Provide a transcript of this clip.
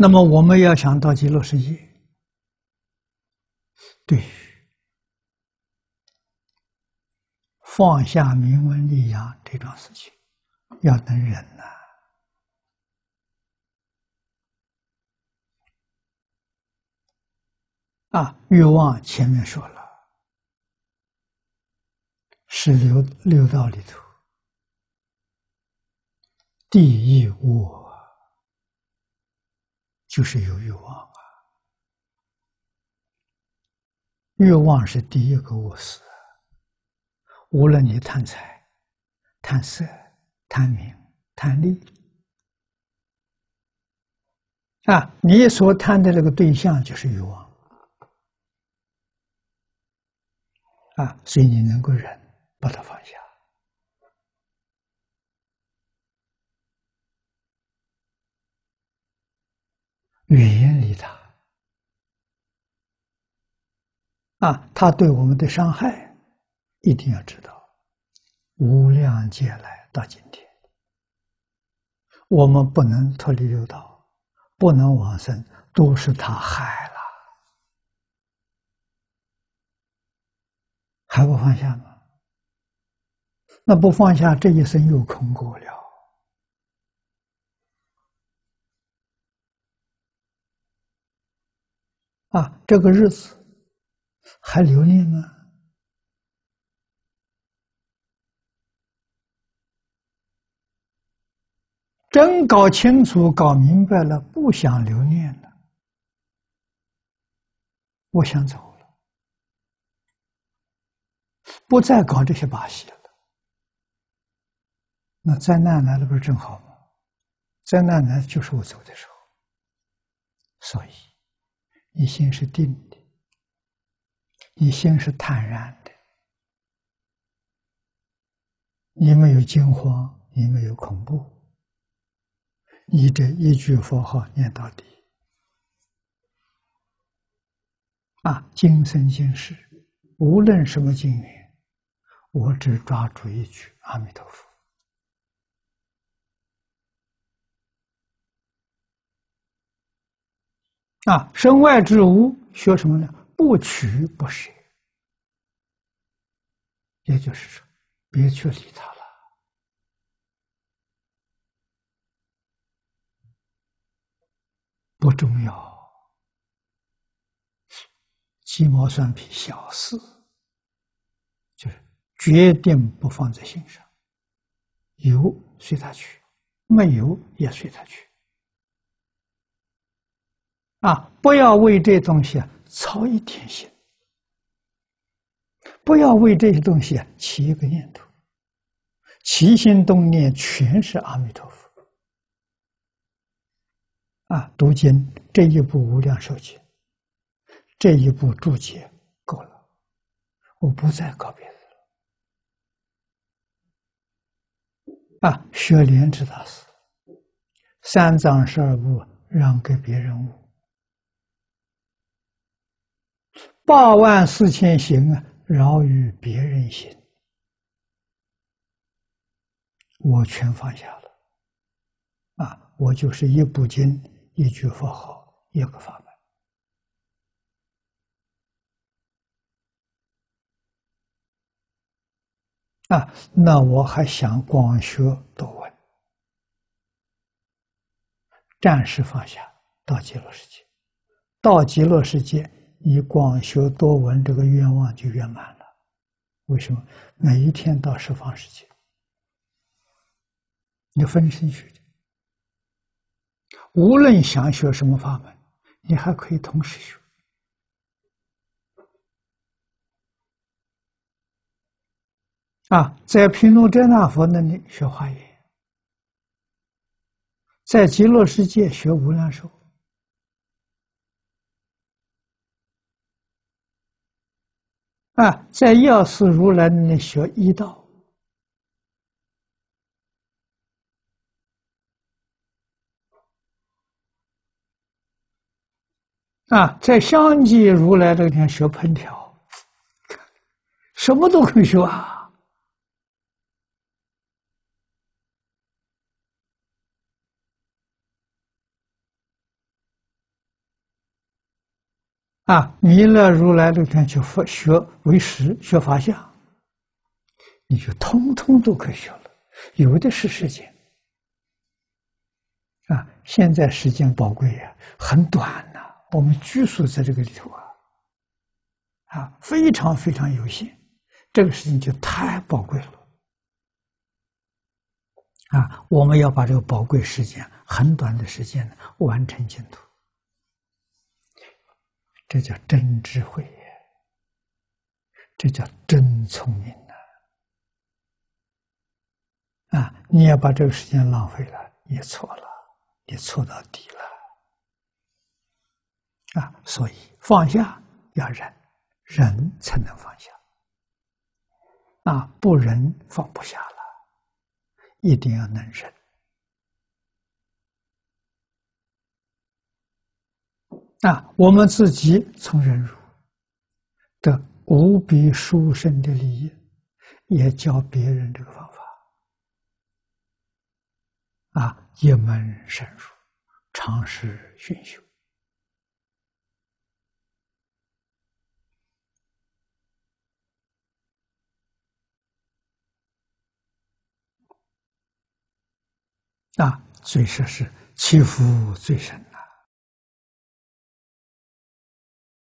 那么我们要想到极乐世界，对于放下名闻利养这桩事情，要能忍呐。啊，欲望前面说了，是六六道里头第一我。就是有欲望啊，欲望是第一个恶死。无论你贪财、贪色、贪名、贪利，啊，你所贪的这个对象就是欲望，啊，所以你能够忍，把它放下。远离他啊！他对我们的伤害，一定要知道。无量劫来到今天，我们不能脱离六道，不能往生，都是他害了，还不放下吗？那不放下，这一生又空过了。啊，这个日子还留恋吗？真搞清楚、搞明白了，不想留恋了，我想走了，不再搞这些把戏了。那灾难来了，不是正好吗？灾难来就是我走的时候，所以。你心是定的，你心是坦然的，你没有惊慌，你没有恐怖，你这一句佛号念到底，啊，今生今世，无论什么境缘，我只抓住一句阿弥陀佛。啊，身外之物学什么呢？不取不舍，也就是说，别去理他了，不重要，鸡毛蒜皮小事，就是决定不放在心上，有随他去，没有也随他去。啊！不要为这东西啊操一点心，不要为这些东西啊起一个念头，起心动念全是阿弥陀佛。啊，读经这一部无量寿经，这一部注解够了，我不再搞别的了。啊，学莲池大师，三藏十二部让给别人悟。八万四千行啊，饶于别人行，我全放下了。啊，我就是一部经，一句佛号，一个法门。啊，那我还想广学多闻，暂时放下，到极乐世界，到极乐世界。你广学多闻，这个愿望就圆满了。为什么？每一天到十方世界，你分身去的，无论想学什么法门，你还可以同时学。啊，在毗卢遮那佛那里学华严，在极乐世界学无量寿。啊，在药师如来那里学医道，啊，在相继如来这天学烹调，什么都可以学啊！啊，弥勒如来那天去佛学为师学法相，你就通通都可以学了，有的是时间。啊，现在时间宝贵呀，很短呐，我们拘束在这个里头啊，啊，非常非常有限，这个事情就太宝贵了。啊，我们要把这个宝贵时间，很短的时间，完成净土。这叫真智慧，这叫真聪明呐！啊，你要把这个时间浪费了，你错了，你错到底了。啊，所以放下要忍，忍才能放下。啊，不忍放不下了，一定要能忍。啊，我们自己从忍辱的无比殊胜的利益，也教别人这个方法。啊，一门深入，长时熏修。啊，所以说是欺负最深。